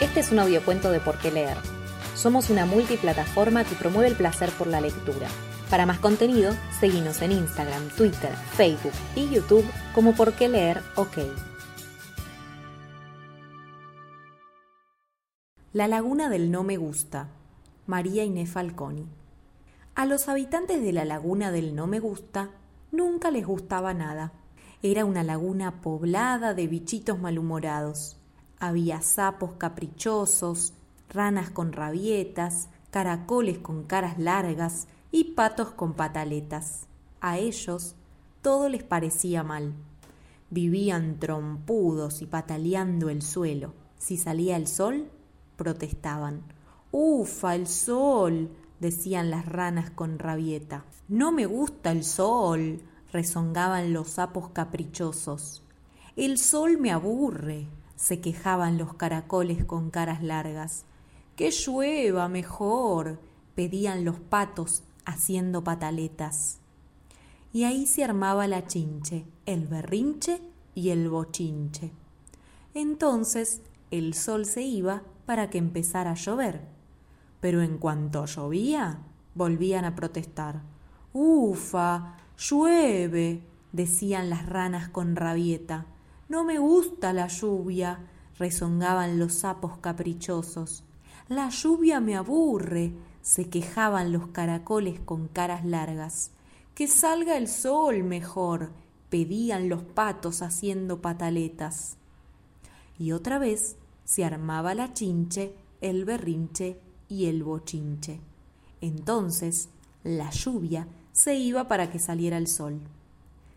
Este es un audiocuento de Por qué leer. Somos una multiplataforma que promueve el placer por la lectura. Para más contenido, seguimos en Instagram, Twitter, Facebook y YouTube como Por qué leer OK. La laguna del no me gusta. María Inés Falconi. A los habitantes de la laguna del no me gusta nunca les gustaba nada. Era una laguna poblada de bichitos malhumorados. Había sapos caprichosos, ranas con rabietas, caracoles con caras largas y patos con pataletas. A ellos todo les parecía mal. Vivían trompudos y pataleando el suelo. Si salía el sol, protestaban. ¡Ufa, el sol! decían las ranas con rabieta. No me gusta el sol, rezongaban los sapos caprichosos. El sol me aburre, se quejaban los caracoles con caras largas. Que llueva mejor, pedían los patos haciendo pataletas. Y ahí se armaba la chinche, el berrinche y el bochinche. Entonces el sol se iba para que empezara a llover pero en cuanto llovía, volvían a protestar. Ufa, llueve, decían las ranas con rabieta. No me gusta la lluvia, rezongaban los sapos caprichosos. La lluvia me aburre, se quejaban los caracoles con caras largas. Que salga el sol mejor, pedían los patos haciendo pataletas. Y otra vez se armaba la chinche, el berrinche y el bochinche. Entonces la lluvia se iba para que saliera el sol.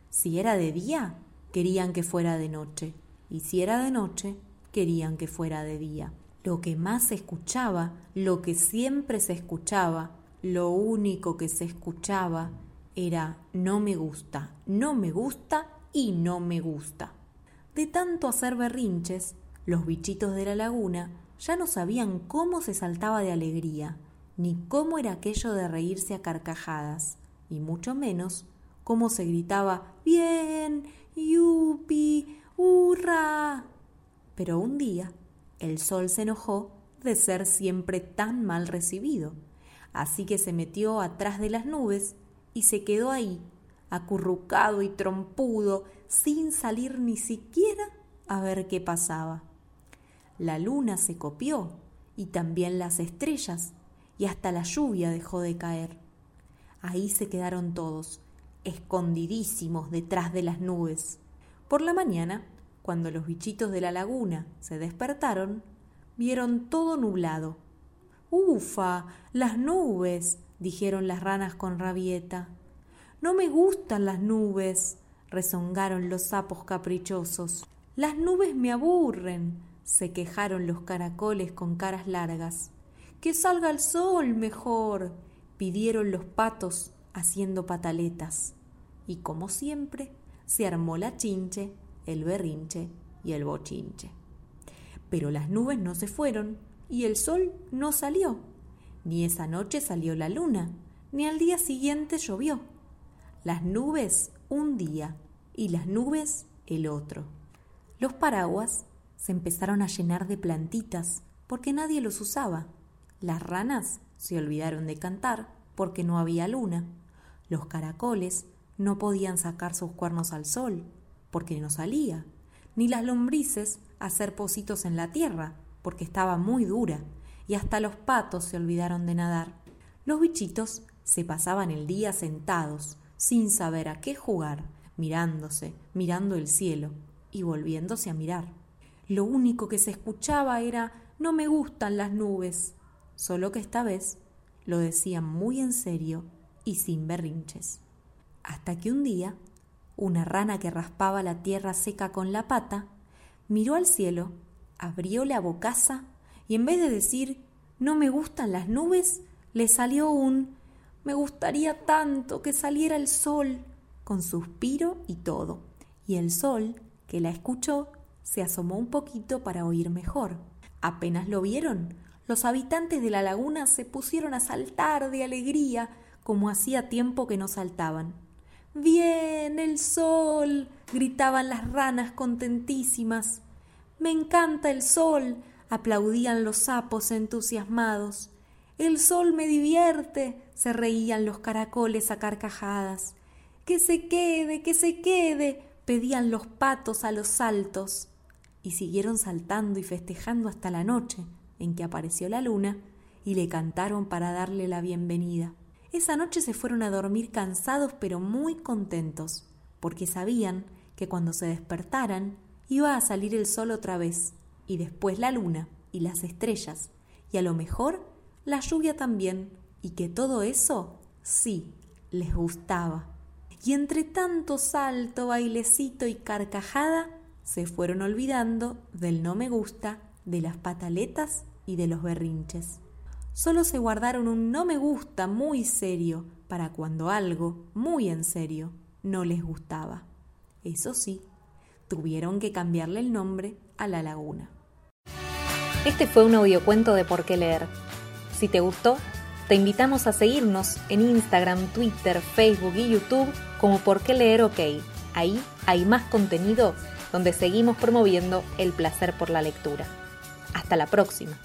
Si era de día, querían que fuera de noche, y si era de noche, querían que fuera de día. Lo que más se escuchaba, lo que siempre se escuchaba, lo único que se escuchaba era no me gusta, no me gusta y no me gusta. De tanto hacer berrinches, los bichitos de la laguna ya no sabían cómo se saltaba de alegría, ni cómo era aquello de reírse a carcajadas, y mucho menos cómo se gritaba Bien, yupi, hurra. Pero un día el sol se enojó de ser siempre tan mal recibido, así que se metió atrás de las nubes y se quedó ahí, acurrucado y trompudo, sin salir ni siquiera a ver qué pasaba. La luna se copió y también las estrellas y hasta la lluvia dejó de caer. Ahí se quedaron todos, escondidísimos detrás de las nubes. Por la mañana, cuando los bichitos de la laguna se despertaron, vieron todo nublado. Ufa, las nubes, dijeron las ranas con rabieta. No me gustan las nubes, rezongaron los sapos caprichosos. Las nubes me aburren, se quejaron los caracoles con caras largas. Que salga el sol mejor, pidieron los patos haciendo pataletas. Y como siempre, se armó la chinche, el berrinche y el bochinche. Pero las nubes no se fueron y el sol no salió. Ni esa noche salió la luna, ni al día siguiente llovió. Las nubes un día y las nubes el otro. Los paraguas se empezaron a llenar de plantitas porque nadie los usaba. Las ranas se olvidaron de cantar porque no había luna. Los caracoles no podían sacar sus cuernos al sol porque no salía. Ni las lombrices hacer pocitos en la tierra porque estaba muy dura. Y hasta los patos se olvidaron de nadar. Los bichitos se pasaban el día sentados, sin saber a qué jugar, mirándose, mirando el cielo y volviéndose a mirar. Lo único que se escuchaba era no me gustan las nubes, solo que esta vez lo decían muy en serio y sin berrinches. Hasta que un día, una rana que raspaba la tierra seca con la pata, miró al cielo, abrió la bocaza y en vez de decir no me gustan las nubes, le salió un me gustaría tanto que saliera el sol, con suspiro y todo. Y el sol, que la escuchó, se asomó un poquito para oír mejor. Apenas lo vieron, los habitantes de la laguna se pusieron a saltar de alegría, como hacía tiempo que no saltaban. Bien, el sol. gritaban las ranas contentísimas. Me encanta el sol. aplaudían los sapos entusiasmados. El sol me divierte. se reían los caracoles a carcajadas. Que se quede, que se quede. pedían los patos a los saltos. Y siguieron saltando y festejando hasta la noche, en que apareció la luna, y le cantaron para darle la bienvenida. Esa noche se fueron a dormir cansados pero muy contentos, porque sabían que cuando se despertaran iba a salir el sol otra vez, y después la luna y las estrellas, y a lo mejor la lluvia también, y que todo eso sí les gustaba. Y entre tanto salto, bailecito y carcajada, se fueron olvidando del no me gusta, de las pataletas y de los berrinches solo se guardaron un no me gusta muy serio para cuando algo, muy en serio, no les gustaba. Eso sí, tuvieron que cambiarle el nombre a la laguna. Este fue un audiocuento de Por qué leer. Si te gustó, te invitamos a seguirnos en Instagram, Twitter, Facebook y YouTube como Por qué leer OK. Ahí hay más contenido donde seguimos promoviendo el placer por la lectura. Hasta la próxima.